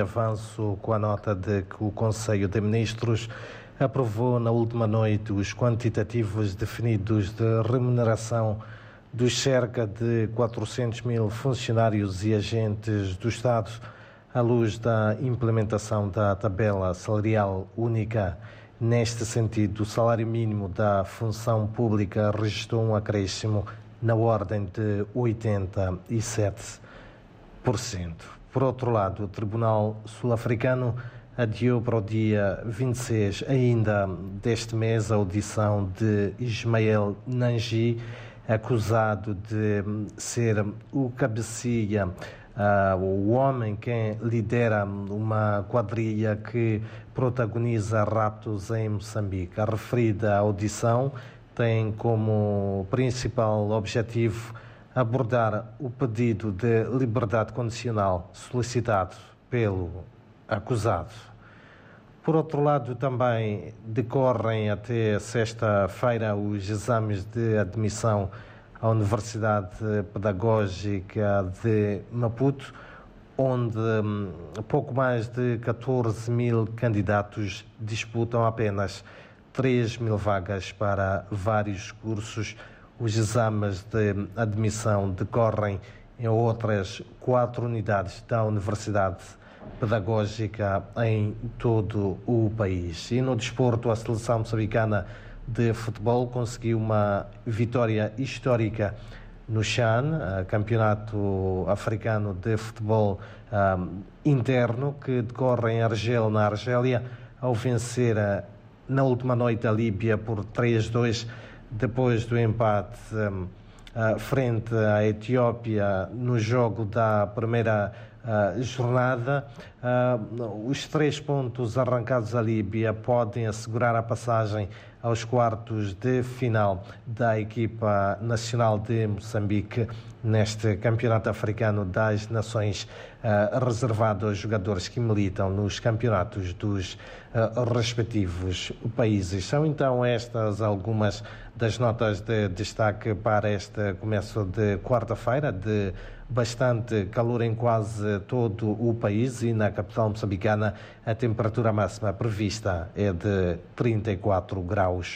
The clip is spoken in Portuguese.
Avanço com a nota de que o Conselho de Ministros aprovou na última noite os quantitativos definidos de remuneração dos cerca de 400 mil funcionários e agentes do Estado à luz da implementação da tabela salarial única. Neste sentido, o salário mínimo da função pública registrou um acréscimo na ordem de 87%. Por outro lado, o Tribunal Sul-Africano adiou para o dia 26 ainda deste mês a audição de Ismael Nanji, acusado de ser o cabecilha, uh, o homem que lidera uma quadrilha que protagoniza raptos em Moçambique. A referida audição tem como principal objetivo abordar o pedido de liberdade condicional solicitado pelo acusado. Por outro lado, também decorrem até sexta-feira os exames de admissão à Universidade Pedagógica de Maputo, onde hum, pouco mais de 14 mil candidatos disputam apenas 3 mil vagas para vários cursos os exames de admissão decorrem em outras quatro unidades da Universidade Pedagógica em todo o país. E no desporto, a seleção moçambicana de futebol conseguiu uma vitória histórica no CHAN, Campeonato Africano de Futebol um, Interno, que decorre em Argel, na Argélia, ao vencer na última noite a Líbia por 3-2 depois do empate um, frente à Etiópia no jogo da primeira jornada, uh, os três pontos arrancados à Líbia podem assegurar a passagem aos quartos de final da equipa nacional de Moçambique neste Campeonato Africano das Nações, uh, reservado aos jogadores que militam nos campeonatos dos uh, respectivos países. São então estas algumas das notas de destaque para este começo de quarta-feira, de bastante calor em quase todo o país e na capital moçambicana a temperatura máxima prevista é de 34 graus.